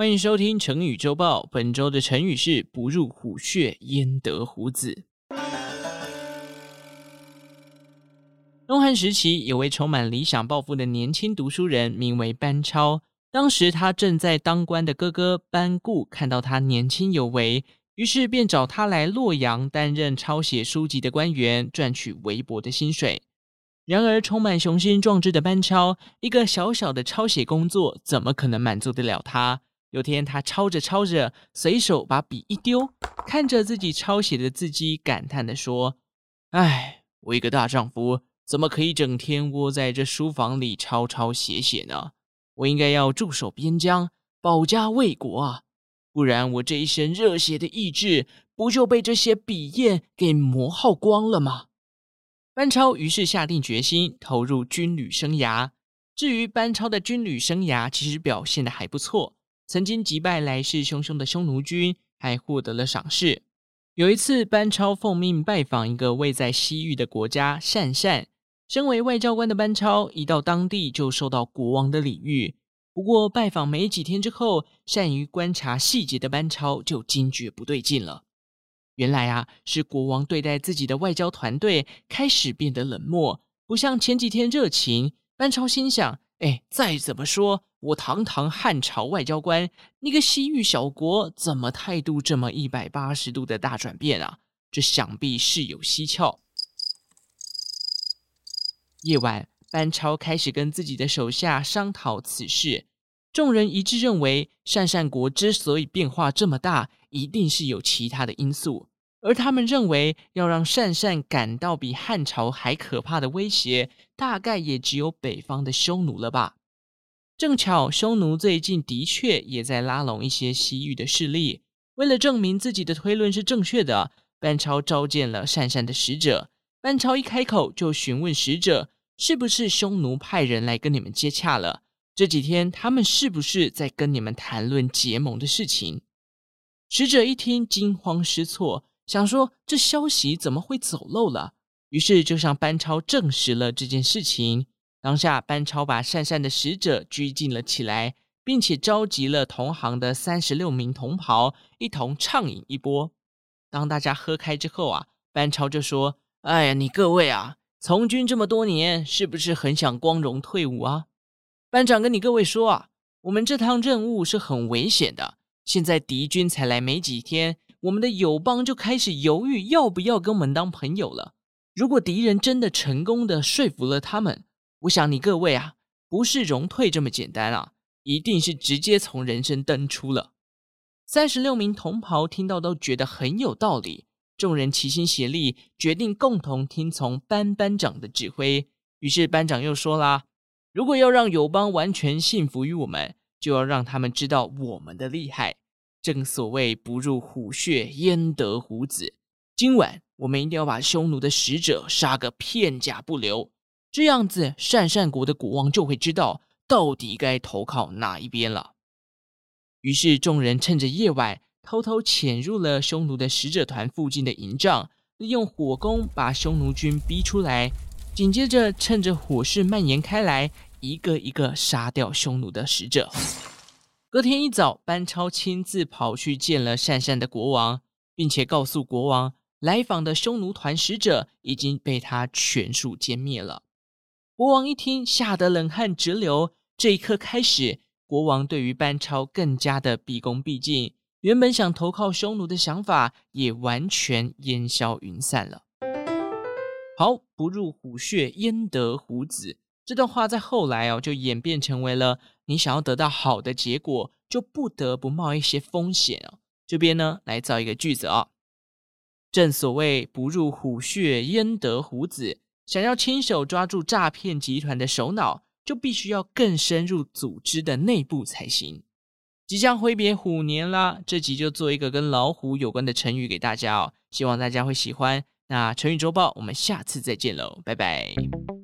欢迎收听成语周报。本周的成语是“不入虎穴，焉得虎子”。东汉时期，有位充满理想抱负的年轻读书人，名为班超。当时他正在当官的哥哥班固看到他年轻有为，于是便找他来洛阳担任抄写书籍的官员，赚取微薄的薪水。然而，充满雄心壮志的班超，一个小小的抄写工作，怎么可能满足得了他？有天，他抄着抄着，随手把笔一丢，看着自己抄写的字迹，感叹地说：“唉，我一个大丈夫，怎么可以整天窝在这书房里抄抄写写呢？我应该要驻守边疆，保家卫国啊！不然，我这一身热血的意志，不就被这些笔砚给磨耗光了吗？”班超于是下定决心投入军旅生涯。至于班超的军旅生涯，其实表现的还不错。曾经击败来势汹汹的匈奴军，还获得了赏识。有一次，班超奉命拜访一个位在西域的国家鄯善。身为外交官的班超，一到当地就受到国王的礼遇。不过，拜访没几天之后，善于观察细节的班超就惊觉不对劲了。原来啊，是国王对待自己的外交团队开始变得冷漠，不像前几天热情。班超心想。哎，再怎么说，我堂堂汉朝外交官，那个西域小国，怎么态度这么一百八十度的大转变啊？这想必事有蹊跷。夜晚，班超开始跟自己的手下商讨此事，众人一致认为，鄯善国之所以变化这么大，一定是有其他的因素。而他们认为，要让鄯善感到比汉朝还可怕的威胁，大概也只有北方的匈奴了吧。正巧，匈奴最近的确也在拉拢一些西域的势力。为了证明自己的推论是正确的，班超召见了鄯善的使者。班超一开口就询问使者：“是不是匈奴派人来跟你们接洽了？这几天他们是不是在跟你们谈论结盟的事情？”使者一听，惊慌失措。想说这消息怎么会走漏了？于是就向班超证实了这件事情。当下，班超把鄯善的使者拘禁了起来，并且召集了同行的三十六名同袍，一同畅饮一波。当大家喝开之后啊，班超就说：“哎呀，你各位啊，从军这么多年，是不是很想光荣退伍啊？班长跟你各位说啊，我们这趟任务是很危险的。现在敌军才来没几天。”我们的友邦就开始犹豫要不要跟我们当朋友了。如果敌人真的成功的说服了他们，我想你各位啊，不是荣退这么简单啊，一定是直接从人生登出了。三十六名同袍听到都觉得很有道理，众人齐心协力，决定共同听从班班长的指挥。于是班长又说啦：“如果要让友邦完全信服于我们，就要让他们知道我们的厉害。”正所谓不入虎穴，焉得虎子。今晚我们一定要把匈奴的使者杀个片甲不留，这样子鄯善国的国王就会知道到底该投靠哪一边了。于是众人趁着夜晚，偷偷潜入了匈奴的使者团附近的营帐，利用火攻把匈奴军逼出来，紧接着趁着火势蔓延开来，一个一个杀掉匈奴的使者。隔天一早，班超亲自跑去见了鄯善的国王，并且告诉国王，来访的匈奴团使者已经被他全数歼灭了。国王一听，吓得冷汗直流。这一刻开始，国王对于班超更加的毕恭毕敬，原本想投靠匈奴的想法也完全烟消云散了。好，不入虎穴，焉得虎子。这段话在后来哦，就演变成为了你想要得到好的结果，就不得不冒一些风险哦。这边呢，来造一个句子啊、哦。正所谓不入虎穴，焉得虎子。想要亲手抓住诈骗集团的首脑，就必须要更深入组织的内部才行。即将挥别虎年啦，这集就做一个跟老虎有关的成语给大家哦，希望大家会喜欢。那成语周报，我们下次再见喽，拜拜。